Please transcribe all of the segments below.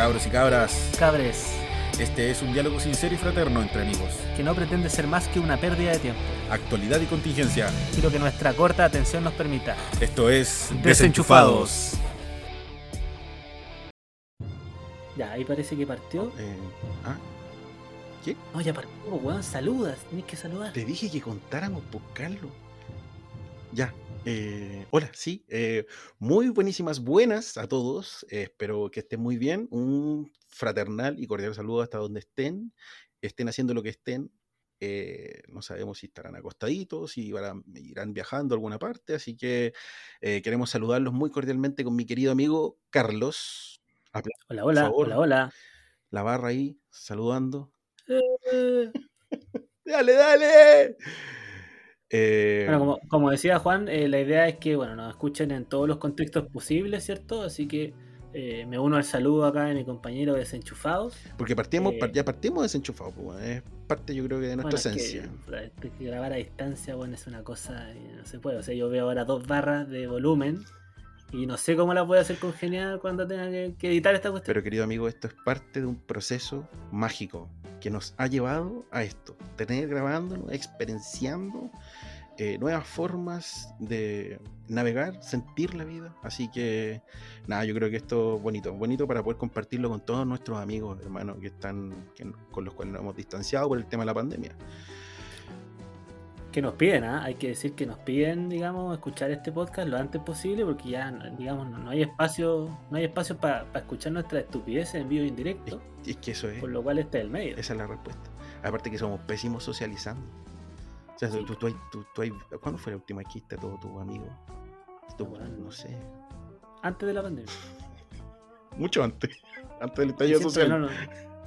cabros y cabras. Cabres, Este es un diálogo sincero y fraterno entre amigos. que no pretende ser más que una pérdida de tiempo, Actualidad y contingencia. y lo que nuestra corta atención nos permita. Esto es Desenchufados. Ya, ahí parece que partió. Eh, ah, No, ya partió, weón, saludas, tienes que saludar. te dije que contáramos por Carlos. Ya. Eh, hola, sí. eh, muy buenísimas buenas a todos. eh, espero que estén muy bien. Un fraternal y cordial saludo hasta donde estén. Estén haciendo lo que estén. eh, no sabemos si estarán acostaditos, si irán, irán viajando a alguna parte. Así que queremos saludarlos muy cordialmente con mi querido amigo Carlos. Hola, hola, favor. hola, hola. La barra ahí, saludando. ¡Dale, dale! Eh, Bueno, como, como decía Juan, eh, la idea es que bueno, nos escuchen en todos los contextos posibles, ¿cierto? Así que eh, me uno al saludo acá de mi compañero desenchufados. Porque partimos, eh, ya partimos desenchufados, pues, bueno, es parte yo creo que de nuestra Bueno, es que, esencia. que grabar a distancia, bueno, es una cosa, eh, no se puede. O sea, yo veo ahora dos barras de volumen y no sé cómo la voy hacer congeniar cuando tenga que, editar esta cuestión. Pero querido amigo, esto es parte de un proceso mágico que nos ha llevado a esto, tener grabándonos, experienciando eh, nuevas formas de navegar, sentir la vida. Así que nada, yo creo que esto es bonito, bonito para poder compartirlo con todos nuestros amigos, hermanos, que están, con los cuales nos hemos distanciado por el tema de la pandemia. Que nos piden, ¿ah? hay que decir que nos piden, digamos, escuchar este podcast lo antes posible porque ya, digamos, no, no hay espacio no hay espacio para escuchar nuestras estupideces en vivo e Es, indirecto, es que eso es. por lo cual este es el medio. Esa es la respuesta. Aparte que somos pésimos socializando. O sea, tú, tú, tú, tú- tú hay- ¿cuándo fue la última que viste a todos tus amigos? Tú- Bueno. no sé. Antes de la pandemia. Mucho antes. Antes del Y estallido social. No, no-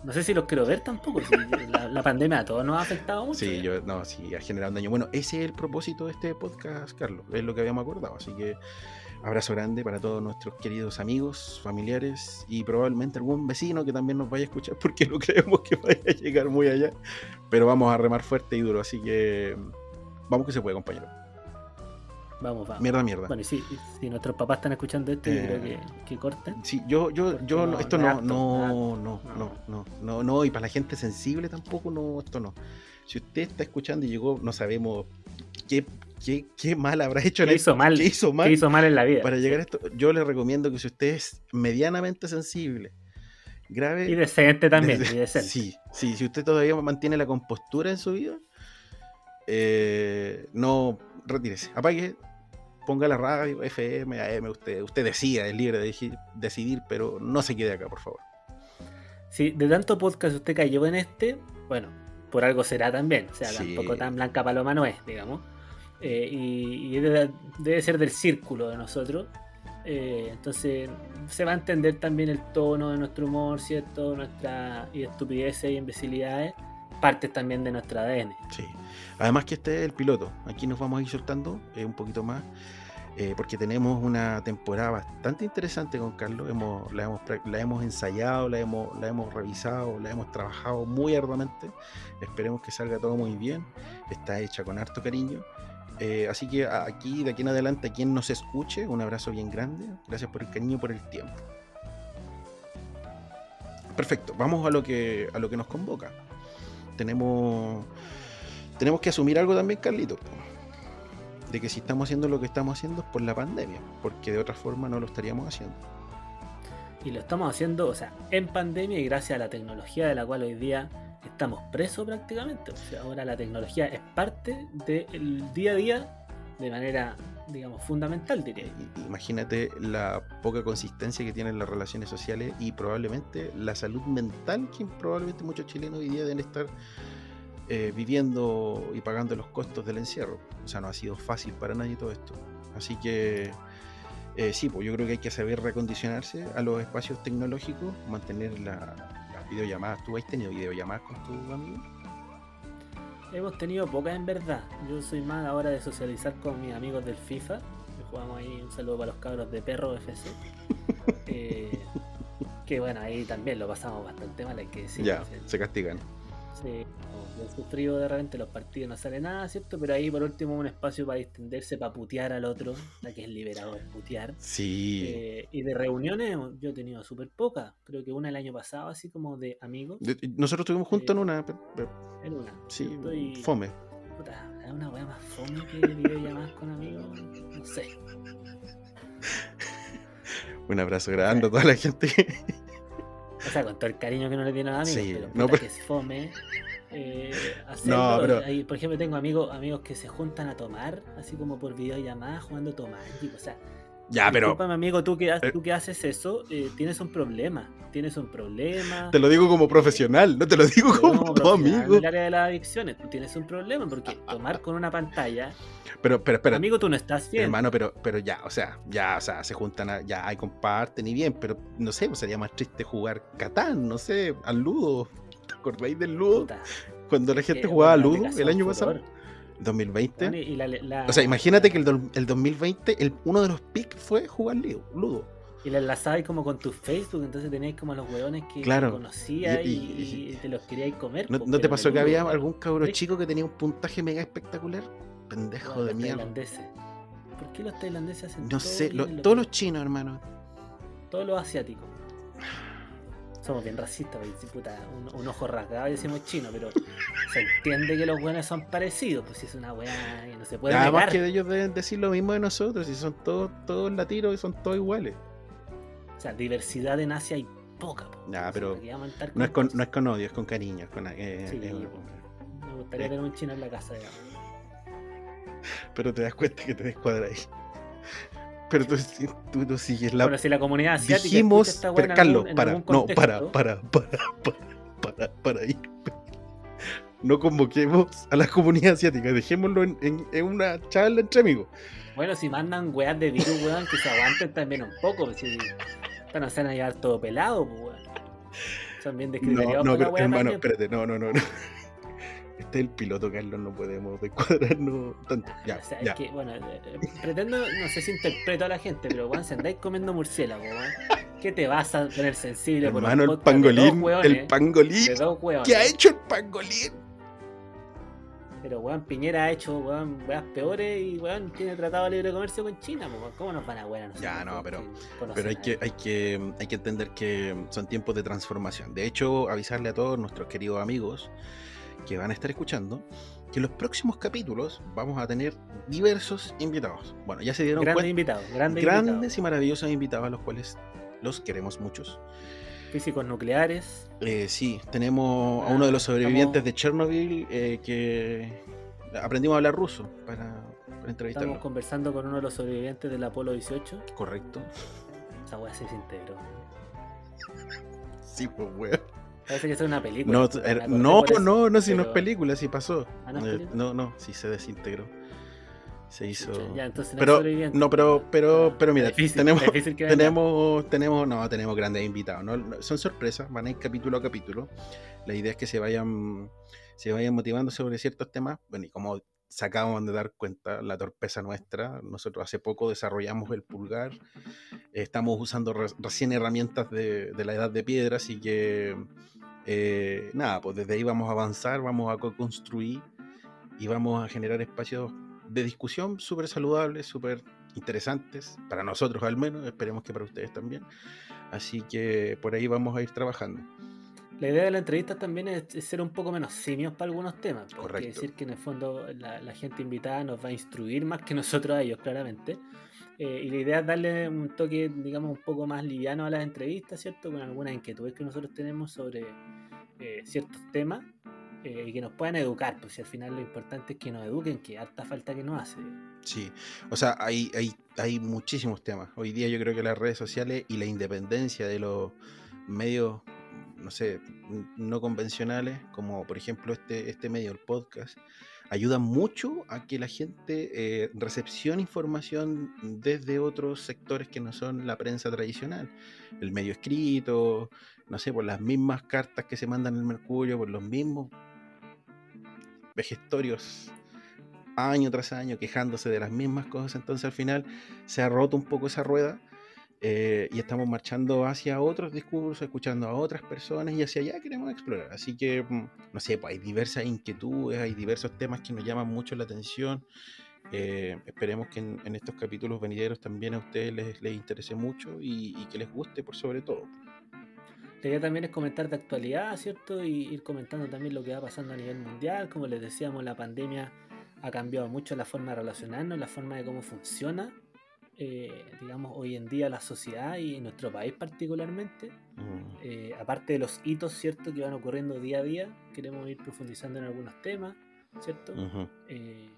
no sé si los quiero ver tampoco. si la, la pandemia a todos nos ha afectado mucho. Sí, ya. yo, no, sí, ha generado un daño. Bueno, ese es el propósito de este podcast, Carlos. Es lo que habíamos acordado. Así que abrazo grande para todos nuestros queridos amigos, familiares y probablemente algún vecino que también nos vaya a escuchar porque no creemos que vaya a llegar muy allá. Pero vamos a remar fuerte y duro. Así que vamos que se puede, compañero. Vamos, vamos. Mierda, mierda. Bueno, y si, si nuestros papás están escuchando esto, yo Eh, creo que, que corten. Sí, yo, yo, yo, no- esto no no, no, no no, no, no, y para la gente sensible tampoco, no, esto no. Si usted está escuchando y llegó, no sabemos qué, qué, qué mal habrá hecho ¿Qué hizo mal? qué hizo mal ¿Qué hizo mal en la vida? para llegar a esto. Yo le recomiendo que si usted es medianamente sensible, grave. Y decente también, desde- y decente. Sí, sí, si usted todavía mantiene la compostura en su vida, eh, no retírese, apague, ponga la radio, FM, AM, usted, usted decida, es libre de deci- decidir, pero no se quede acá, por favor. Si de tanto podcast usted cayó en este, bueno, por algo será también. O sea, Sí. tampoco tan blanca paloma no es, digamos. Eh, y y debe, debe ser del círculo de nosotros. Eh, entonces se va a entender también el tono de nuestro humor, ¿cierto? Nuestra y estupideces y imbecilidades, partes también de nuestro ADN. Sí. Además que este es el piloto. Aquí nos vamos a ir soltando eh, un poquito más. eh, porque tenemos una temporada bastante interesante con Carlos. La, hemos, ensayado, la hemos, revisado, la hemos trabajado muy arduamente. Esperemos que salga todo muy bien. Está hecha con harto cariño. Eh, así que aquí, de aquí en adelante, a quien nos escuche, un abrazo bien grande. Gracias por el cariño, por el tiempo. Perfecto, vamos a lo que, a lo que nos convoca. Tenemos, tenemos que asumir algo también, Carlito. De que si estamos haciendo lo que estamos haciendo es por la pandemia, porque de otra forma no lo estaríamos haciendo. Y lo estamos haciendo, o sea, en pandemia y gracias a la tecnología de la cual hoy día estamos presos prácticamente. O sea, ahora la tecnología es parte del día a día de manera, digamos, fundamental, diría Imagínate la poca consistencia que tienen las relaciones sociales y probablemente la salud mental que probablemente muchos chilenos hoy día deben estar eh, viviendo y pagando los costos del encierro. O sea, no ha sido fácil para nadie todo esto. Así que eh, sí, pues yo creo que hay que saber recondicionarse a los espacios tecnológicos, mantener la- las videollamadas. ¿Tú has tenido videollamadas con tus amigos? Hemos tenido pocas en verdad. Yo soy más ahora de socializar con mis amigos del FIFA. Que jugamos ahí un saludo para los cabros de Perro FC. Eh, que bueno, ahí también lo pasamos bastante mal, hay que decir. ya, se castigan. Sí, he sufrido de repente los partidos no sale nada, ¿cierto? Pero ahí por último un espacio para distenderse, para putear al otro, la que es liberador, putear. Sí. Eh, y de reuniones yo he tenido súper pocas, creo que una el año pasado, así como de amigos. De- nosotros estuvimos juntos en una. pe- pe- En una. Sí, fome. puta, es una wea más fome que videollamadas con amigos, no sé. Un abrazo grande a toda la gente. O sea, con todo el cariño que no le tienen a amigos, Sí, pero, no, pero- que es fome. Eh, hacerlo, No, pero- por ejemplo, tengo amigos amigos que se juntan a tomar, así como por videollamada, jugando Tomanji. O sea, Ya, pero discúlpame, amigo, tú que, ha- eh. tú que haces eso, eh, tienes un problema. Tienes un problema. te lo digo como profesional, no te lo digo como tu amigo. del área de las adicciones, tú tienes un problema porque tomar con una pantalla, Pero, pero, espera, amigo, tú no estás bien. hermano, pero, pero ya, o sea, ya, o sea, se juntan, a- ya hay comparten y bien, pero no sé, pues sería más triste jugar Catán, no sé, al Ludo. ¿Te acordáis del Ludo? Puta, Cuando la gente jugaba bueno, Ludo el año pasado. 2020. Bueno, y la- la- O sea, imagínate que el, do- el 2020, el, uno de los picks fue jugar Ludo. Y la enlazabais como con tu Facebook, entonces teníais como a los hueones que Claro. conocías Y- y, y- y te los queríais comer. ¿No, no te pasó que había algún cabro Sí. chico que tenía un puntaje mega espectacular? Pendejo de mierda. tailandeses. ¿Por qué los tailandeses hacen No todo sé, lo- todos los chinos, hermano. todos los asiáticos? Somos bien racistas, porque, puta, un, un ojo rasgado y decimos chino, pero se entiende que los buenos son parecidos, pues si es una weá que no se puede Nada más negar. que ellos deben decir lo mismo de nosotros, y son todos, todos latinos y son todos iguales. O sea, diversidad en Asia hay poca. po. Ya, O sea, pero ¿para qué vamos a estar No es con, no es con odio, es con cariño. es con, eh, Sí, eh. Me gustaría eh. tener un chino en la casa, digamos. pero te das cuenta que te descuadráis. Pero tú, tú, tú sigues la. Bueno, si la comunidad asiática dijimos. esta weá Pero, Carlos, algún- para, no, para, para, para, para, para, para ahí. No convoquemos a la comunidad asiática, dejémoslo en, en- en una charla entre amigos. Bueno, si mandan weas de virus, weón, que se aguanten también un poco. pues, Si no se van a llevar todo pelado, pues, weón. Son bien No, descriteriados no, la pero hermano, también. espérate, no, no, no. no. Este es el piloto, Carlos, no podemos descuadrarnos tanto. Ya, O sea, ya. es que, bueno, eh, eh, pretendo, no sé si interpreto a la gente, pero weón, si andáis comiendo murciélago, weón, ¿qué te vas a poner sensible por Hermano, el pangolín, weones, el pangolín. ¿Qué ha hecho el pangolín? Pero weón, Piñera ha hecho weón, weas peores y weón tiene tratado de libre comercio con China, pues, weón. ¿cómo nos van a nosotros? Ya, no, pero- Pero hay que, hay, que, hay que entender que son tiempos de transformación. De hecho, avisarle a todos nuestros queridos amigos que van a estar escuchando que en los próximos capítulos vamos a tener diversos invitados. Bueno, ya se dieron Grandes cuenta. invitados, grandes, Grandes invitados. y maravillosos invitados a los cuales los queremos muchos. Físicos nucleares. Eh, sí, tenemos a Ah, uno de los sobrevivientes estamos- de Chernobyl eh, que aprendimos a hablar ruso para, para entrevistarlo. Estamos conversando con uno de los sobrevivientes del Apolo 18. Correcto. Esa wea se desintegró. Sí, pues, weón. Parece que es una película. No, er- no, eso, no, no, si no es pero- película, sí pasó. ¿Ah, no Eh, película? no, no, sí se desintegró. Se hizo. Ya, entonces no Pero, no, pero, pero, Ah, pero mira, difícil, tenemos, difícil tenemos, tenemos, no, tenemos grandes invitados. ¿no? Son sorpresas, van a ir capítulo a capítulo. La idea es que se vayan, se vayan motivando sobre ciertos temas. Bueno, y como se acaban de dar cuenta, la torpeza nuestra. Nosotros hace poco desarrollamos el pulgar. Estamos usando re- recién herramientas de, de la edad de piedra, así que eh, nada, pues desde ahí vamos a avanzar, vamos a co-construir y vamos a generar espacios de discusión súper saludables, súper interesantes, para nosotros al menos, esperemos que para ustedes también. Así que por ahí vamos a ir trabajando. La idea de la entrevista también es, es ser un poco menos simios para algunos temas. Correcto. decir que en el fondo la, la gente invitada nos va a instruir más que nosotros a ellos, claramente. Eh, y la idea es darle un toque, digamos, un poco más liviano a las entrevistas, ¿cierto? Con algunas inquietudes que nosotros tenemos sobre eh, ciertos temas eh, y que nos puedan educar. Pues si al final lo importante es que nos eduquen, que harta falta que nos hace. Sí, o sea, hay, hay, hay muchísimos temas. Hoy día yo creo que las redes sociales y la independencia de los medios, no sé, no convencionales, como por ejemplo este, este medio, el podcast, ayudan mucho a que la gente eh, recepcione información desde otros sectores que no son la prensa tradicional. El medio escrito, no sé, por las mismas cartas que se mandan en el Mercurio, por los mismos vejestorios año tras año quejándose de las mismas cosas, entonces al final se ha roto un poco esa rueda eh, y estamos marchando hacia otros discursos, escuchando a otras personas y hacia allá queremos explorar. Así que, mm, no sé, pues hay diversas inquietudes, hay diversos temas que nos llaman mucho la atención. Eh, esperemos que en, estos capítulos venideros también a ustedes les, interese mucho y, y que les guste por sobre todo. La idea también es comentar de actualidad, ¿cierto? Y ir comentando también lo que va pasando a nivel mundial. Como les decíamos, la pandemia ha cambiado mucho la forma de relacionarnos, la forma de cómo funciona, eh, digamos, hoy en día la sociedad y en nuestro país particularmente. Mm, Eh, aparte de los hitos, ¿cierto? Que van ocurriendo día a día, queremos ir profundizando en algunos temas, ¿cierto? Eh,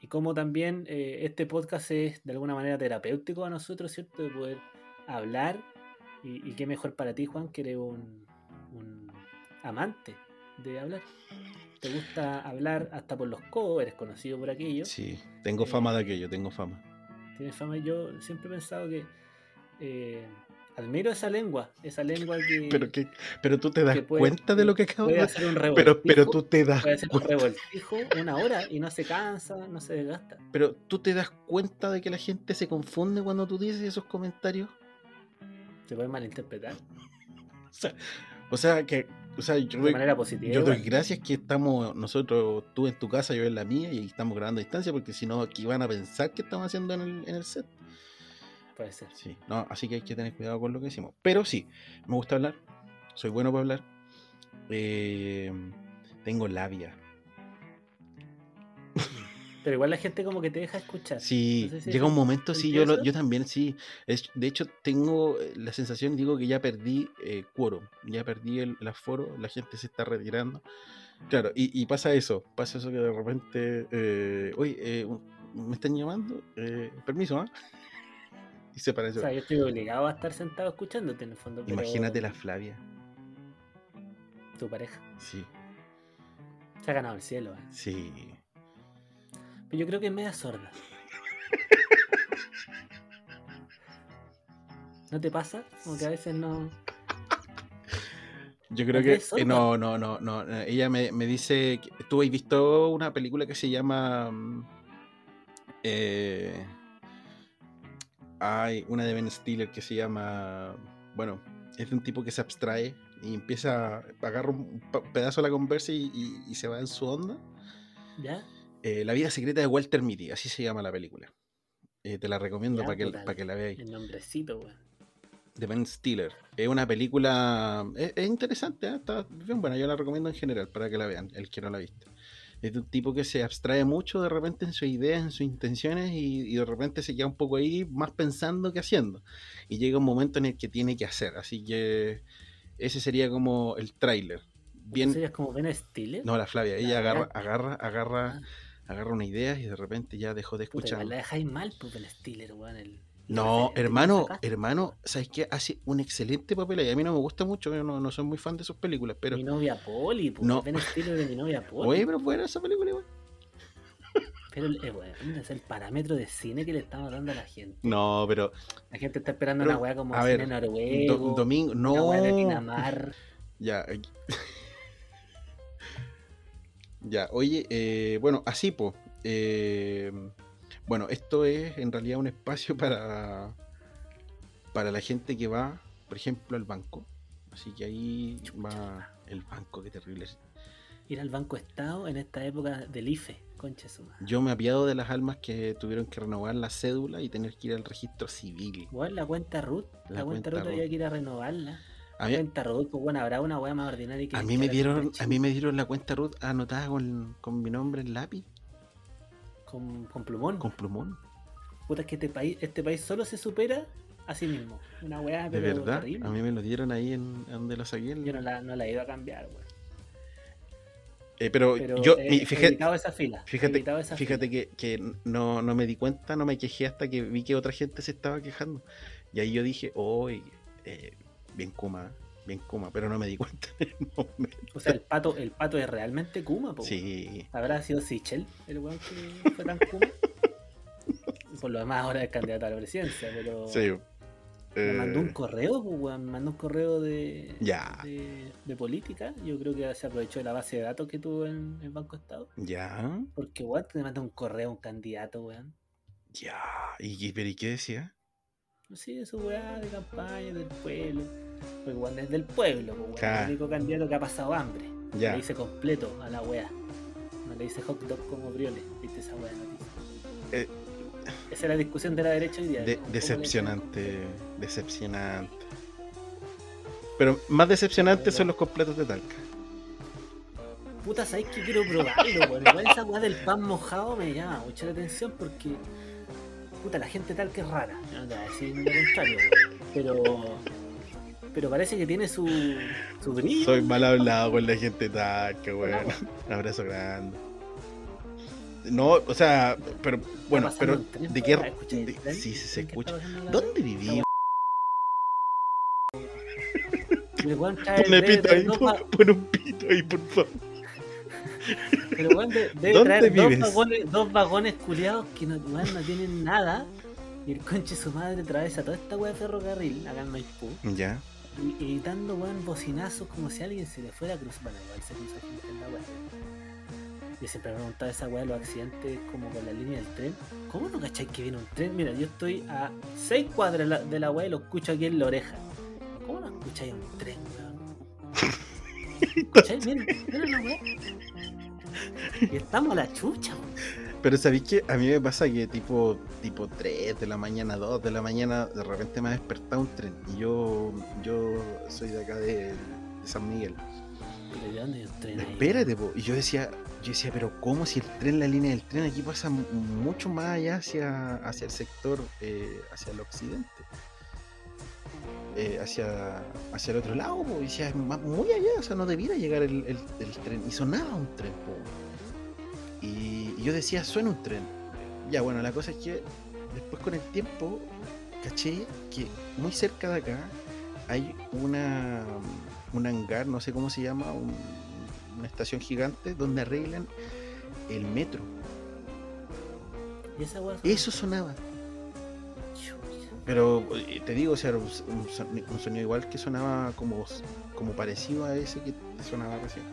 y como también eh, este podcast es de alguna manera terapéutico a nosotros, ¿cierto? De poder hablar. Y, y qué mejor para ti, Juan, que eres un, un amante de hablar. Te gusta hablar hasta por los codos, eres conocido por aquello. Sí, tengo fama de aquello, tengo fama. Tienes fama. Yo siempre he pensado que eh, admiro esa lengua, esa lengua que Pero, que, pero tú te das puede- cuenta de lo que acabo de hacer un Pero, revoltijo. pero tú te das puede hacer un revoltijo una hora y no se cansa, no se desgasta. Pero tú te das cuenta de que la gente se confunde cuando tú dices esos comentarios. Se puede malinterpretar O sea, o sea que, o sea, yo, de manera positiva. yo igual. gracias que estamos nosotros, tú en tu casa, yo en la mía, y estamos grabando a distancia, porque si no, aquí van a pensar que estamos haciendo en el, en el set. Puede ser. Sí, no, así que hay que tener cuidado con lo que decimos. Pero sí, me gusta hablar, soy bueno para hablar. eh, tengo labia. Pero igual la gente como que te deja escuchar. Sí, No sé si llega un momento, sí, ¿sentí yo, lo- yo también, sí. Es- de hecho, tengo eh, la sensación, digo que ya perdí eh, quórum, ya perdí el, el aforo, la gente se está retirando. Claro, y, y pasa eso, pasa eso que de repente, eh, oye, eh, me están llamando, eh, permiso, ¿ah? Y se O parece. sea, yo estoy obligado a estar sentado escuchándote en el fondo. Pero Imagínate la Flavia, Tu pareja. sí, Se ha ganado el cielo. eh. sí. Pero yo creo que es media sorda. ¿No te pasa? Como que a veces no. Yo creo ¿La que eh, no, no, no, no. Ella me, me dice, que- ¿tú has visto una película que se llama mm, eh, hay una de Ben Stiller que se llama, bueno, es de un tipo que se abstrae y empieza a agarrar un pedazo de la conversa y, y- y se va en su onda. ¿Ya? Eh, la vida secreta de Walter Mitty, así se llama la película. Eh, te la recomiendo para que, para que la veáis. El nombrecito, weón. de Ben Stiller. Es una película. Es, es interesante, ¿eh? está bien buena. Yo la recomiendo en general para que la vean, el que no la ha visto. Es de un tipo que se abstrae mucho de repente en sus ideas, en sus intenciones y, y de repente se queda un poco ahí más pensando que haciendo. Y llega un momento en el que tiene que hacer. Así que ese sería como el tráiler. Bien. Serías como Ben Stiller. No, la Flavia, ella La agarra, agarra, agarra, Ah, agarra una idea y de repente ya dejó de puta, escuchar. igual la dejáis mal, pues Ben Stiller, weón. El... No, hermano, hermano, ¿sabes qué? Hace un excelente papel ahí. A mí no me gusta mucho, yo no, no soy muy fan de sus películas, pero. Mi novia Polly, pues. No. Ben Stiller de mi novia Polly. Oye, pero buena esa película igual. Pero eh, bueno, es el parámetro de cine que le estamos dando a la gente. No, pero. La gente está esperando Pero, una weá como a cine ver, noruego. do- domingo. Una weá de No. Pinamar. Ya. Ya, oye, eh, bueno, así, pues. bueno, esto es en realidad un espacio para. Para la gente que va, por ejemplo, al banco. Así que ahí va el banco, qué terrible. Ir al Banco Estado en esta época del IFE, concha su madre. Yo me apiado de las almas que tuvieron que renovar la cédula y tener que ir al registro civil. Igual la cuenta Ruth, la, La cuenta, cuenta Ruth había que ir a renovarla. A mí, cuenta Ruth, pues bueno, habrá una weá más ordinaria que a mí me dieron, a mí me dieron la cuenta Ruth anotada con, con mi nombre en lápiz, con, con plumón. con plumón. Puta, es que este país, este país solo se supera a sí mismo. Una weá, De verdad, terrible. a mí me lo dieron ahí en, donde lo saqué. Yo no la, no la he ido a cambiar, weón. Eh, pero, Pero yo, he fíjate, esa fila. fíjate, esa fíjate fila. que, que no, no me di cuenta, no me quejé hasta que vi que otra gente se estaba quejando. Y ahí yo dije, hoy, bien Kuma, bien Kuma, pero no me di cuenta en el momento. O sea, el pato, el pato es realmente Kuma, po. Sí, ¿Habrá sido Sichel el weón que fue tan Kuma? Por lo demás, ahora es candidato a la presidencia, pero. sí. Me mandó un Eh, correo, pues, weón, me mandó un correo de, Ya. de, de política. Yo creo que se aprovechó de la base de datos que tuvo en el Banco Estado. Ya, Porque, weón, te manda un correo a un candidato, weón. ya. ¿Y, pero, ¿y qué decía? Sí, de su weá de campaña, del pueblo. Porque weón es del pueblo, pues, weón. Claro. El único candidato que ha pasado hambre. Ya. Le dice completo a la weá. No le dice hot dog como briones. ¿Viste esa weá noticia? Eh, Esa es la discusión de la derecha hoy día. De- ¿Cómo le decepcionante, decepcionante. Pero más decepcionantes son los completos de Talca. Puta, ¿sabes que quiero probarlo? Igual esa weá del pan mojado me llama mucho la atención porque. Puta, la gente tal que es rara. Yo No te voy a decir lo contrario, weón. Pero. Pero parece que tiene su. su brillo. Soy mal hablado con la gente de Talca, weón. Un abrazo grande. No, o sea, pero bueno, pero tren, ¿de qué? weón, ¿escuchas el de- tren? sí, sí, se ¿Ves que escucha. ¿Dónde Ponle debe pito ahí, pon, pon un pito ahí, por favor. Pero weón de- debe ¿Dónde traer dos vagones, dos vagones culiados que no, weón, no tienen nada. Y el conche su madre atraviesa toda esta weá de ferrocarril acá en Maipú. Ya. Y, dando weón bocinazos como si alguien se le fuera a cruzar. Bueno, igual se cruza gente en la weá. Yo siempre me he preguntado esa weá de los accidentes como con la línea del tren. ¿Cómo no cacháis que viene un tren? Mira, yo estoy a 6 cuadras de la, de la weá y lo escucho aquí en la oreja. ¿Cómo no escucháis un tren, weón? Y estamos a la chucha, weón. Pero sabéis que a mí me pasa que tipo tipo 3 de la mañana, 2 de la mañana, de repente me ha despertado un tren. Y yo yo soy de acá de, de San Miguel. Pero ¿de dónde hay un tren ahí? Espérate, po. Y yo decía, yo decía, pero ¿cómo si el tren, la línea del tren aquí pasa mu- mucho más allá hacia, hacia el sector, eh, hacia el occidente? Eh, hacia, hacia el otro lado, po. Y decía, es muy allá, o sea, no debiera llegar el, el- el tren. Y sonaba un tren, po. Y, y yo decía, suena un tren. Ya, bueno, la cosa es que después con el tiempo caché que muy cerca de acá hay una un hangar, no sé cómo se llama, un- una estación gigante donde arreglan el metro. ¿Y esa weá? Eso sonaba. Pero eh, te digo, o sea, un, un soni- un sonido igual que sonaba como, como parecido a ese que sonaba recién.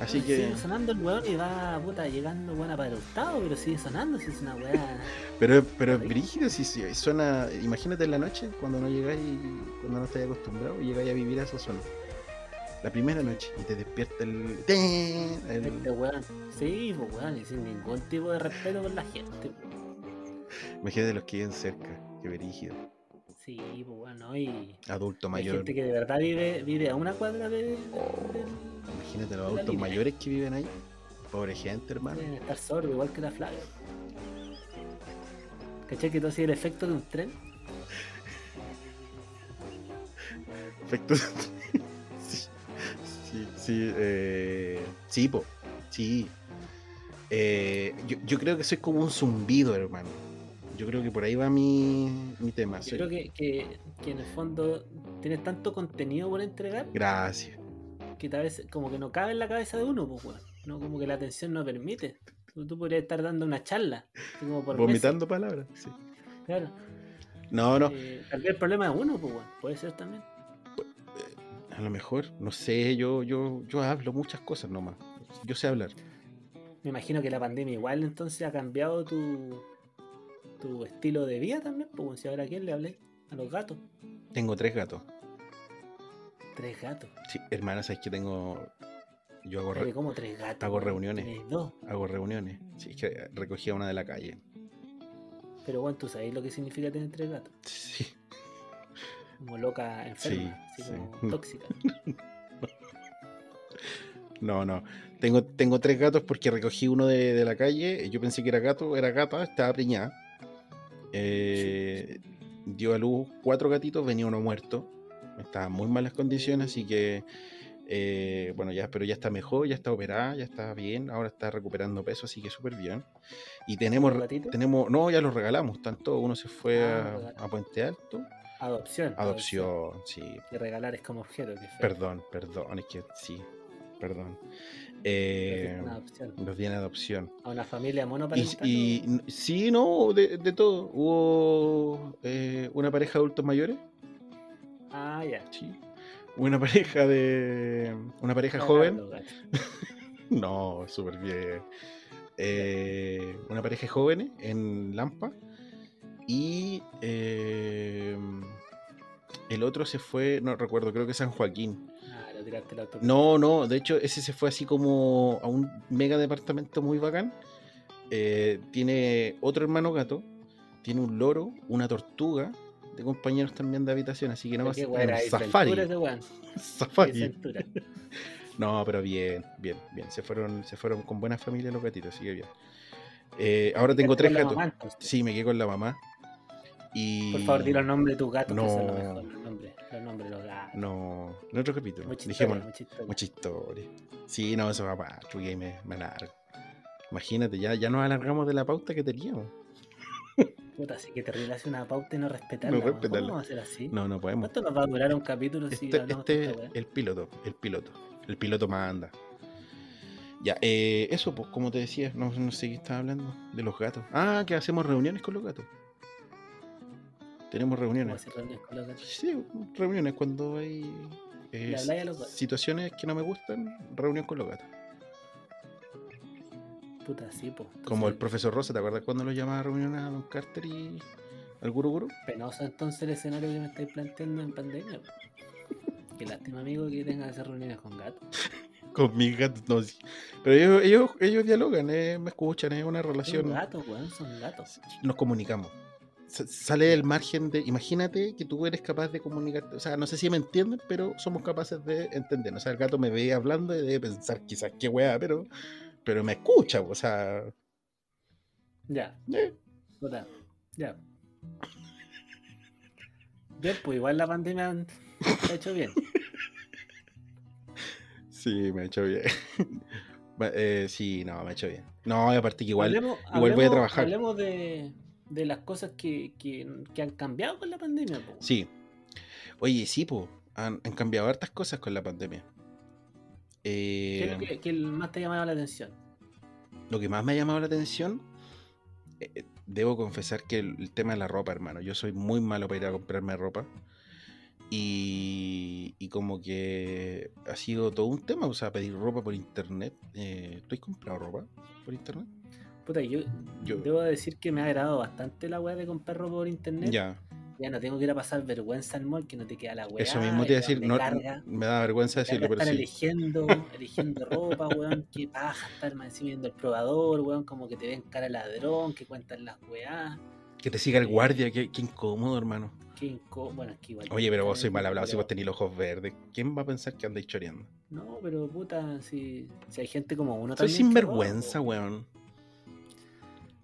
Así que, Sigue sonando el weón y va puta llegando weón para el octavo, pero sigue sonando si es una weá. pero, pero es brígido, si, si suena, imagínate en la noche, cuando no llegáis, cuando no estáis acostumbrado, y llegáis a vivir a esa zona. La primera noche, y te despierta el... El- Este weón. Sí, pues weón, y sin ningún tipo de respeto por la gente. pues. Imagínate los que viven cerca, qué brígido. Sí, pues weón, ¿no? Y Adulto hay mayor. gente que de verdad vive, vive a una cuadra de. del- Imagínate los adultos línea. mayores que viven ahí. Pobre gente, hermano. Deben estar sordos, igual que la Flavia. ¿Cachai que todo sigue el efecto de un tren? Perfecto. sí, sí, sí, eh, sí, po, sí. Eh, yo, yo creo que soy como un zumbido, hermano. Yo creo que por ahí va mi, mi tema. Yo creo que, que, que en el fondo tienes tanto contenido por entregar Gracias. que tal vez como que no cabe en la cabeza de uno, pues weón. No, como que la atención no permite. Tú, tú podrías estar dando una charla, así como por meses, Vomitando palabras. sí. Claro. No, no. Eh, tal vez el problema es uno, pues weón. Puede ser también. A lo mejor, no sé, yo, yo, yo hablo muchas cosas nomás. Yo sé hablar. Me imagino que la pandemia igual entonces ha cambiado tu, tu estilo de vida también, pues si ahora a quién le hablé, a los gatos. Tengo tres gatos. Tres gatos. Sí, hermana, sabes que tengo. Yo hago, re- como tres gatos. hago reuniones. Tenés dos. hago reuniones. Sí, es que recogía una de la calle. Pero bueno, tú sabes lo que significa tener tres gatos. Sí. Como loca enferma, Sí, así sí. como tóxica. No, no. Tengo, tengo tres gatos porque recogí uno de, de la calle. Yo pensé que era gato, era gata, estaba preñada. Eh, dio a luz cuatro gatitos, venía uno muerto. Estaba en muy malas condiciones, así que. eh, bueno, ya, pero ya está mejor, ya está operada, ya está bien. Ahora está recuperando peso, así que súper bien. Y tenemos, tenemos. No, ya los regalamos, tanto. Uno se fue Ah, a, a Puente Alto. Adopción. Adopción, sí. Y regalar es como objeto. Que. Perdón, perdón, es que sí, perdón. Eh, los di en adopción. A una familia Y, monoparental. y n- sí, no, de, de todo. Hubo eh, una pareja de adultos mayores, Ah, ya. sí. Una pareja de. Una pareja joven. gatos. No, súper bien. Eh, una pareja de jóvenes en Lampa. Y eh, el otro se fue, no recuerdo, creo que San Joaquín. Tiraste. No, no, de hecho ese se fue así como a un mega departamento muy bacán. Eh, tiene otro hermano gato, tiene un loro, una tortuga, de compañeros también de habitación, así que no va a ¿Qué ser weá era? un ¿Hay safari. Safari. No, pero bien, bien, bien. Se fueron, se fueron con buena familia los gatitos, así que bien. Eh, ahora tengo tres gatos. mamá. Sí, me quedé con la mamá. Y... Por favor, di los nombres de tus gatos, que son No. los mejores. Los nombres, los nombres los gatos. No, en otro capítulo. Mucha historia, mucha historia. mucha historia. Sí, no, eso va para y me, me alargo. Imagínate, ya, ya nos alargamos de la pauta que teníamos. Puta, así que terrible hace una pauta y no respetarla. No respetarla. ¿Cómo vamos a hacer así? No, no podemos. ¿Cuánto nos va a durar un capítulo si Este, hablamos este weá? el piloto, el piloto. El piloto manda. Ya, eh, eso, pues, como te decía, no, no sé qué estaba hablando. De los gatos. Ah, que hacemos reuniones con los gatos. Tenemos ¿Cómo reuniones. reuniones con los gatos? Sí, reuniones cuando hay eh, situaciones que no me gustan, reunión con los gatos. Puta, sí, po. Como el profesor Rosa, ¿te acuerdas cuando lo llamaba a reuniones a Don Carter y al Guru Guru? Penoso entonces el escenario que me estáis planteando en pandemia. Qué lástima, amigo, que tengas que hacer reuniones con gatos. Con mis gatos, no, sí. Pero ellos, ellos, ellos dialogan, eh, me escuchan, es una Son relación. gatos, weón, son gatos. Nos comunicamos. Sale el margen de. Imagínate que tú eres capaz de comunicarte. O sea, no sé si me entienden, pero somos capaces de entender. O sea, el gato me ve hablando y debe pensar quizás qué weá, pero, pero me escucha. O sea, Ya, eh, ya. Bien, pues igual la pandemia ha hecho bien. sí, me ha hecho bien. Eh, sí, no, me ha hecho bien. No, y aparte que igual. Hablemos- igual voy a trabajar. Hablemos de, de las cosas que, que, que han cambiado con la pandemia. po. Sí. Oye, sí, po. Han, han cambiado hartas cosas con la pandemia. ¿Qué es Eh, lo que, que más te ha llamado la atención? Lo que más me ha llamado la atención, eh, eh, debo confesar que el, el tema de la ropa, hermano. Yo soy muy malo para ir a comprarme ropa. Y, y como que ha sido todo un tema, o sea, pedir ropa por internet. Eh, ¿Tú has comprado ropa por internet? Puta, yo, Yo- debo decir que me ha agradado bastante la weá de comprar ropa por internet. Ya, Ya no tengo que ir a pasar vergüenza al mall, que no te queda la weá. eso mismo te iba a decir. me No, carga. me da vergüenza decirlo, pero estar sí. eligiendo, eligiendo ropa, weón, qué paja estar más encima viendo el probador, weón, como que te ven cara ladrón, que cuentan las weá, Que te siga el guardia, qué, qué incómodo, hermano. qué inco... Bueno, es que igual. Oye, pero vos sois mal pero- hablado si vos tenéis los ojos verdes. ¿Quién va a pensar que andáis choreando? No, pero puta, si, si hay gente como uno Soy también. roba, sinvergüenza, weón.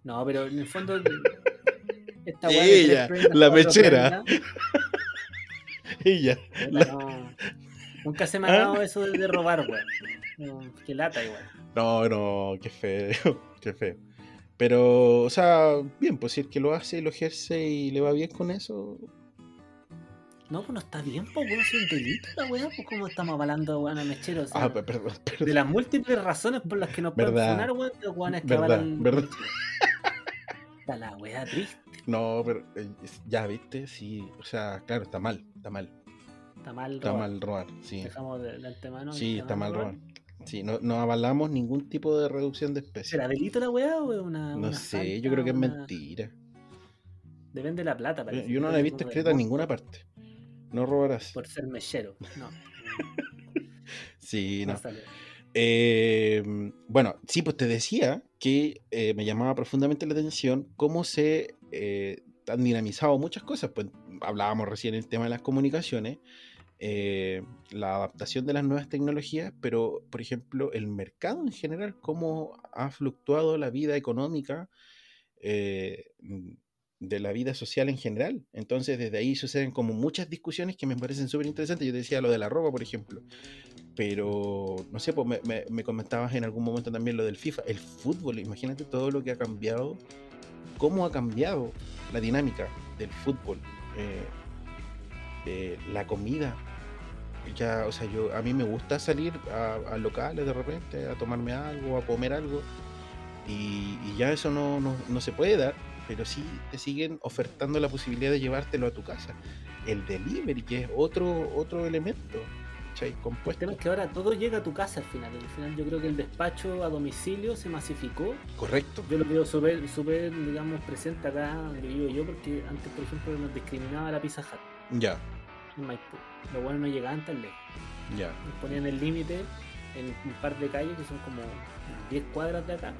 No, pero en el fondo. Esta weá Ella, prendas, la mechera. prendas, Ella. no. Nunca se me ha ¿Ah? dado eso de, de robar, weón. No, qué lata igual. No, no, qué feo, qué feo. Pero, o sea, bien, pues si el que lo hace, lo ejerce y le va bien con eso. No, pues no está bien, pues weón, es un delito la weá, pues como estamos avalando weón a mechero. O sea, Ah, pe- perdón, perdón. de las múltiples razones por las que nos pueden funar, weón, los weones que Verdad, avalan verdad. Está la weá triste, No, pero eh, ya, viste, sí. O sea, claro, está mal, está mal. está mal Está robar. mal robar, sí. Dejamos de, de antemano. Sí, está mal robar. Sí, no, no avalamos ningún tipo de reducción de especies. ¿Será delito la weá o una.? No una sé, falta, yo creo que es una- mentira. Depende de la plata, parece. yo no la he visto escrita en ninguna parte. No robarás. Por ser mechero. No. Sí, no. Eh, bueno, sí, pues te decía que eh, me llamaba profundamente la atención cómo se eh, han dinamizado muchas cosas. Pues hablábamos recién el tema de las comunicaciones, eh, la adaptación de las nuevas tecnologías, pero por ejemplo el mercado en general, cómo ha fluctuado la vida económica eh, de la vida social en general. Entonces desde ahí suceden como muchas discusiones que me parecen súper interesantes. Yo decía lo de la ropa, por ejemplo. Pero, no sé, pues me, me- me comentabas en algún momento también lo del FIFA. El fútbol, imagínate todo lo que ha cambiado, cómo ha cambiado la dinámica del fútbol, eh, eh, la comida. Ya, o sea, yo, a mí me gusta salir a, a locales de repente, a tomarme algo, a comer algo, y, y ya eso no, no, no se puede dar, pero sí te siguen ofertando la posibilidad de llevártelo a tu casa. El delivery, que es otro, otro elemento ¿cachai? El Compuesto. tema es que ahora todo llega a tu casa al final. Al final yo creo que el despacho a domicilio se masificó. Correcto. Yo lo veo súper, súper, digamos, presente acá donde vivo yo, porque antes, por ejemplo, nos discriminaba la Pizza Hut Ya, en Maipú. Los buenos no llegaban tan lejos. ya. Nos ponían el límite en un par de calles que son como 10 cuadras de acá.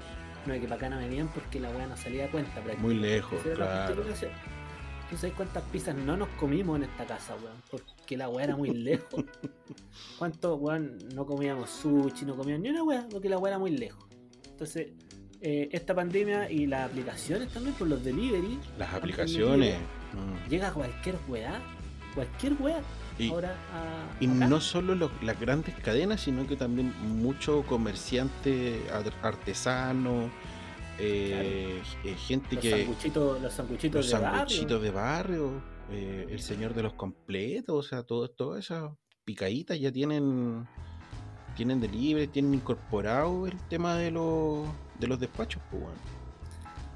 No, que para acá no venían porque la weá no salía a cuenta. Muy lejos, claro. ¿Tú sabes cuántas pizzas no nos comimos en esta casa, weón? Porque la weá era muy lejos. ¿Cuánto, weón, no comíamos sushi, no comíamos ni una weá? Porque la weá era muy lejos. Entonces, eh, esta pandemia y las aplicaciones también por los delivery, Las aplicaciones. mm. llega cualquier weá, cualquier weá, Y, ahora a. y acá. no solo los- las grandes cadenas, sino que también mucho comerciante ar- artesano, eh, eh, gente los que sanguchitos, los sanguchitos los de barrio. sanguchitos de barrio, eh, el señor de los completos, o sea, todo, todas esas picaditas ya tienen tienen delivery, tienen incorporado el tema de los de los despachos, pues bueno.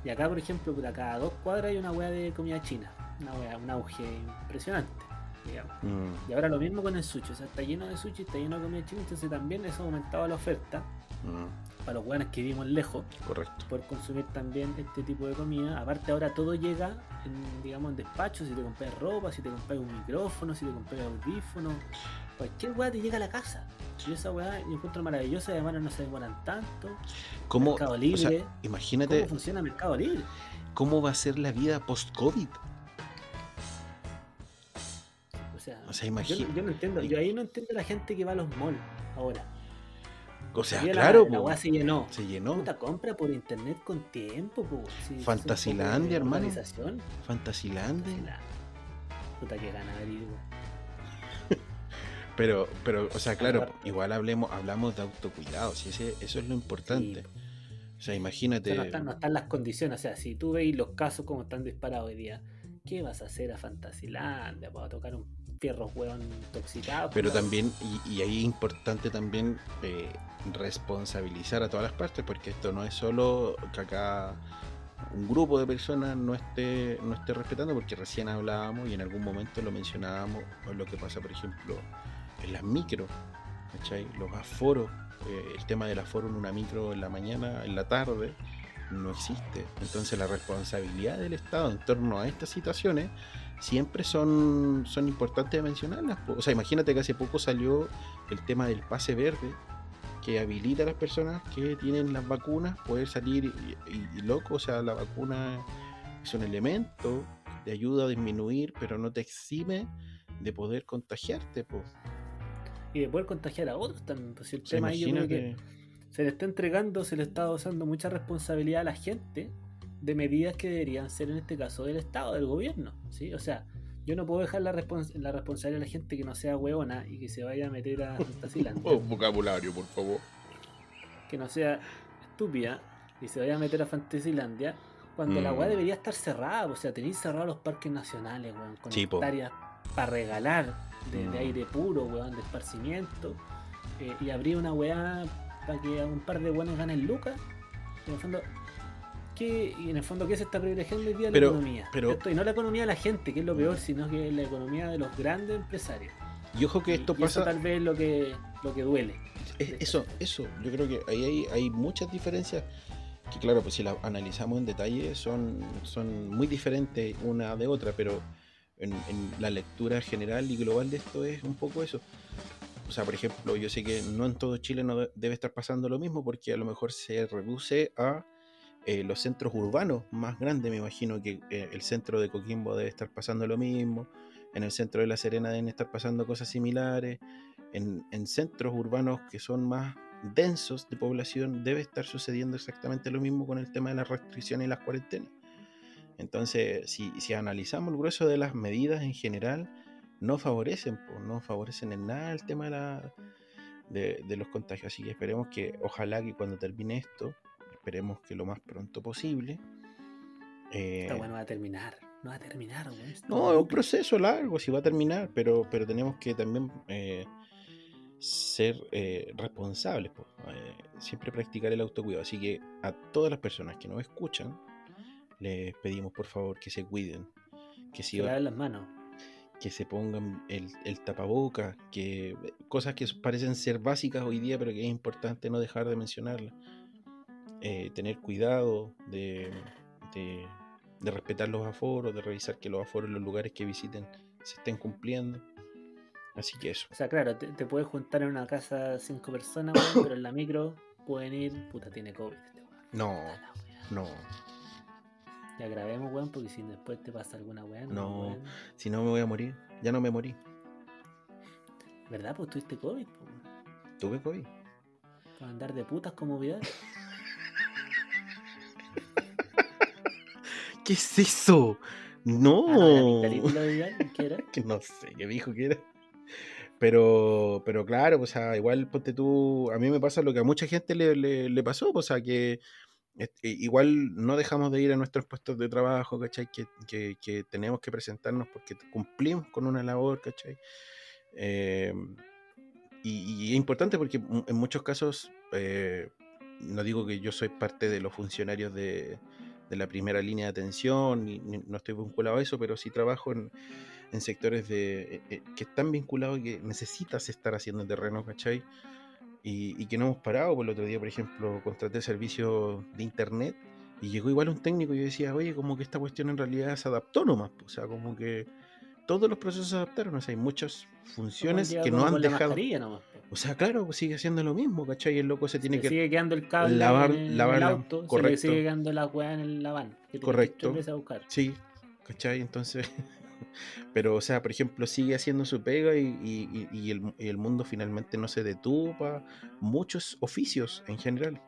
Y acá, por ejemplo, por acá a dos cuadras hay una weá de comida china. Una weá, un auge impresionante, Mm, Y ahora lo mismo con el sushi, o sea, está lleno de sushi, está lleno de comida china, entonces también eso ha aumentado la oferta mm, para los buenos que vivimos lejos, correcto. poder consumir también este tipo de comida. Aparte ahora todo llega en, digamos, en despacho, si te compras ropa, si te compras un micrófono, si te compras audífonos, cualquier weá te llega a la casa. Y esa weá yo encuentro maravillosa, además no se demoran tanto. ¿Cómo, Mercado o sea, Libre. imagínate ¿Cómo funciona Mercado Libre? cómo va a ser la vida post-COVID. Sea, O sea, yo, yo no entiendo, yo ahí no entiendo la gente que va a los malls ahora. O sea, la- claro, la, weá se llenó. se llenó. Puta, compra por internet con tiempo, po. Si- Fantasilandia, hermano. Fantasilandia. La- Puta que gana. Pero, pero, o sea, claro, igual hablemos, hablamos de autocuidado, si ese, eso es lo importante. O sea, imagínate. no, están, no están las condiciones. O sea, si tú veis los casos como están disparados hoy día, ¿qué vas a hacer a Fantasilandia? ¿Para tocar un fierro hueón intoxicado? Pero también, y, y ahí es importante también eh, responsabilizar a todas las partes, porque esto no es solo que acá un grupo de personas no esté, no esté respetando, porque recién hablábamos y en algún momento lo mencionábamos, o lo que pasa, por ejemplo, en las micros, ¿cachai? Los aforos, eh, el tema del aforo en una micro en la mañana, en la tarde, no existe. Entonces la responsabilidad del Estado en torno a estas situaciones siempre son, son importantes de mencionarlas. O sea, imagínate que hace poco salió el tema del pase verde que habilita a las personas que tienen las vacunas poder salir y, y- y loco, o sea, la vacuna es un elemento de ayuda a disminuir, pero no te exime de poder contagiarte. Po. Y de poder contagiar a otros también. Pues el tema ahí yo creo que se le está entregando, se le está dando mucha responsabilidad a la gente de medidas que deberían ser en este caso del Estado, del gobierno. ¿sí? O sea, yo no puedo dejar la, respons- la responsabilidad a la gente que no sea hueona y que se vaya a meter a Fantasilandia, Oh, vocabulario, por favor. que no sea estúpida y se vaya a meter a Fantasilandia cuando la Mm. weá debería estar cerrada. O sea, tenéis cerrados los parques nacionales, weón, con Sí, hectáreas para regalar de, de Mm. aire puro, weón, de esparcimiento. eh, y abrir una weá para que un par de weones ganen lucas. En el fondo, ¿qué, y en el fondo, ¿qué se está privilegiando hoy día Pero- la economía? pero- ¿cierto? Y no la economía de la gente, que es lo Mm. peor, sino que la economía de los grandes empresarios. Y ojo que Y- esto y eso pasa. tal vez es lo que, lo que duele. Es- eso, eso, yo creo que ahí hay, hay muchas diferencias que claro, pues si las analizamos en detalle son, son muy diferentes una de otra, pero en, en la lectura general y global de esto es un poco eso. O sea, por ejemplo, yo sé que no en todo Chile no de- debe estar pasando lo mismo porque a lo mejor se reduce a eh, los centros urbanos más grandes. Me imagino que eh, el centro de Coquimbo debe estar pasando lo mismo, en el centro de La Serena deben estar pasando cosas similares en, en centros urbanos que son más densos de población debe estar sucediendo exactamente lo mismo con el tema de las restricciones y las cuarentenas. Entonces, si, si analizamos el grueso de las medidas en general, no favorecen, po, no favorecen en nada el tema de, de los contagios. Así que esperemos que, ojalá que cuando termine esto, esperemos que lo más pronto posible. eh, Esta weá no va a terminar. No va a terminar, no, es un proceso largo, si va a terminar, pero, pero tenemos que también eh, ser eh, responsables, po, eh, siempre practicar el autocuidado. Así que a todas las personas que nos escuchan, les pedimos por favor que se cuiden, que Se laven las manos. que se pongan el, el tapaboca, que cosas que parecen ser básicas hoy día, pero que es importante no dejar de mencionarlas. Eh, tener cuidado de, de, de respetar los aforos, de revisar que los aforos en los lugares que visiten se estén cumpliendo. Así que eso. O sea, claro, te, te puedes juntar en una casa cinco personas, weón, pero en la micro pueden ir. Puta, tiene COVID este weón. No, no. Ya grabemos, weón, porque si después te pasa alguna weá. No. weón. Si no me voy a morir, ya no me morí. ¿Verdad? Pues tuviste COVID, po, weón. Tuve COVID. Para andar de putas como Vidal. ¿Qué es eso? No. Ah, no, que no sé qué dijo que era. Pero, pero claro, o sea, igual ponte tú, a mí me pasa lo que a mucha gente le, le- le pasó, o sea, que este, igual no dejamos de ir a nuestros puestos de trabajo, ¿cachai? Que, que- que tenemos que presentarnos porque cumplimos con una labor, ¿cachai? Eh, y, y es importante porque en muchos casos, eh, no digo que yo soy parte de los funcionarios de, de la primera línea de atención, ni- no estoy vinculado a eso, pero sí trabajo en, sectores de, eh, eh, que están vinculados y que necesitas estar haciendo terreno, ¿cachai? Y, y que no hemos parado. Por el otro día, por ejemplo, contraté servicio de internet y llegó igual un técnico y yo decía, oye, como que esta cuestión en realidad se adaptó nomás. O sea, como que todos los procesos se adaptaron. O sea, hay muchas funciones que no han dejado. nomás, po. O sea, claro, pues sigue haciendo lo mismo, ¿cachai? El loco se tiene Se que. sigue quedando el cable lavar- en el, lavar el auto, se le correcto. sigue quedando la weá en la van. Que tienes que ir Correcto. veces a buscar. Sí, ¿cachai? Entonces, pero, o sea, por ejemplo, sigue haciendo su pega y, y- y- y el, y el mundo finalmente no se detuvo para muchos oficios en general,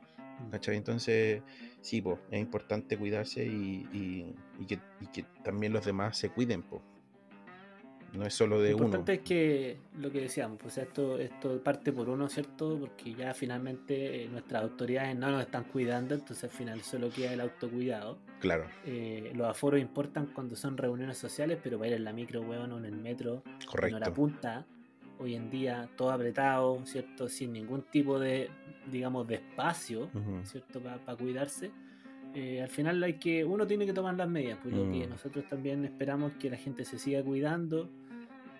¿cachai? Entonces, sí, pues, es importante cuidarse y, que, y que también los demás se cuiden, pues. No es solo de Lo uno. importante es que lo que decíamos, pues esto, esto parte por uno, ¿cierto? Porque ya finalmente eh, nuestras autoridades no nos están cuidando, entonces al final solo queda el autocuidado. Claro, Eh, los aforos importan cuando son reuniones sociales, pero para ir en la micro, weón, o en el metro, en hora correcto. punta, hoy en día todo apretado, ¿cierto? Sin ningún tipo de, digamos, de espacio. ¿cierto? Para cuidarse. Eh, al final hay que, uno tiene que tomar las medidas, pues lo que Mm. nosotros también esperamos que la gente se siga cuidando,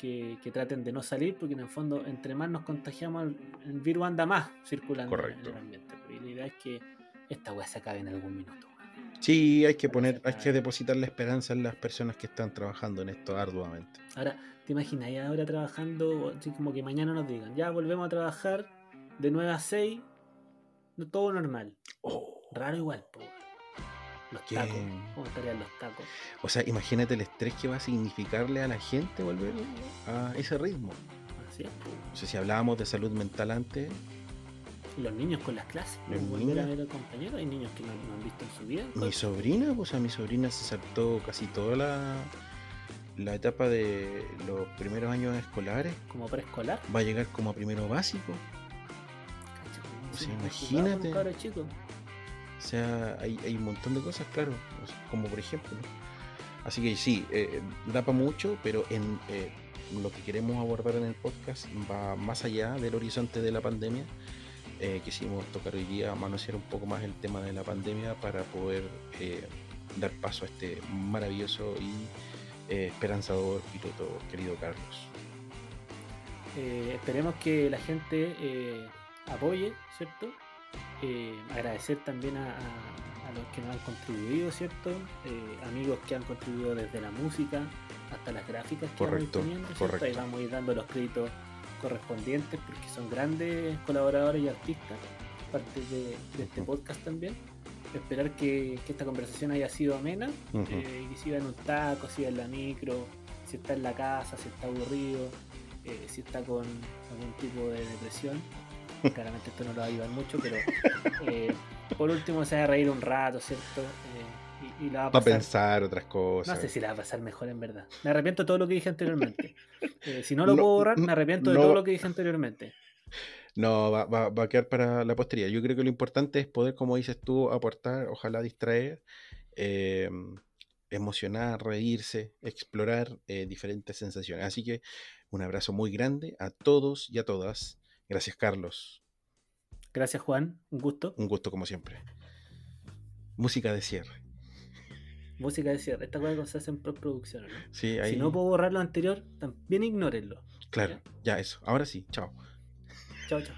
que, que traten de no salir, porque en el fondo, entre más nos contagiamos, el, virus anda más circulando en Correcto. el ambiente. y la idea es que esta weá se acabe en algún minuto. Sí, hay que poner, hay que depositar la esperanza en las personas que están trabajando en esto arduamente. Ahora, ¿te imaginas ya ahora trabajando, así como que mañana nos digan, ya volvemos a trabajar de 9 a 6, no- todo normal? Oh. Raro igual, po. Los tacos, ¿cómo estarían los tacos? O sea, imagínate el estrés que va a significarle a la gente volver a ese ritmo. Así es, po. No sé si hablábamos de salud mental antes. Los niños con las clases, Los volver a niños. ver a compañeros, hay niños que no, no han visto en su vida. Mi sobrina, pues a mi sobrina se saltó casi toda la, la etapa de los primeros años escolares. Como preescolar. Va a llegar como a primero básico. Cacha, O sí, sea, imagínate. chico. O sea, hay, hay un montón de cosas, claro. como por ejemplo. Así que sí, eh, da para mucho, pero en eh, lo que queremos abordar en el podcast va más allá del horizonte de la pandemia. Eh, quisimos tocar hoy día, manosear un poco más el tema de la pandemia para poder eh, dar paso a este maravilloso y eh, esperanzador piloto, querido Carlos. Eh, esperemos que la gente eh, apoye, ¿cierto? Eh, agradecer también a, a- a los que nos han contribuido, ¿cierto? Eh, amigos que han contribuido desde la música hasta las gráficas que Correcto, vamos correcto. Ahí vamos a ir dando los créditos correspondientes porque son grandes colaboradores y artistas, parte de, de este podcast también. Esperar que, que esta conversación haya sido amena eh, y si va en un taco, si va en la micro, si está en la casa, si está aburrido, si está con algún tipo de depresión. Claramente esto no lo va a ayudar mucho, pero eh, por último se va a reír un rato, ¿cierto? Eh, y, y la va a pasar. pensar otras No cosas. sé si la va a pasar mejor en verdad. Me arrepiento de todo lo que dije anteriormente. Eh, si no lo No, puedo borrar, me arrepiento de no. todo lo que dije anteriormente. No, va, va- va a quedar para la posteridad. Yo creo que lo importante es poder, como dices tú, aportar, ojalá distraer, eh, emocionar, reírse, explorar eh, diferentes sensaciones. Así que un abrazo muy grande a todos y a todas. Gracias, Carlos. Gracias, Juan. Un gusto. Un gusto como siempre. Música de cierre. música de cierre. Esta cosa se hace en postproducción, ¿no? Sí, ahí. Si no puedo borrar lo anterior, también ignórenlo. Claro, ya eso. Ahora sí, chao. Chao, chao.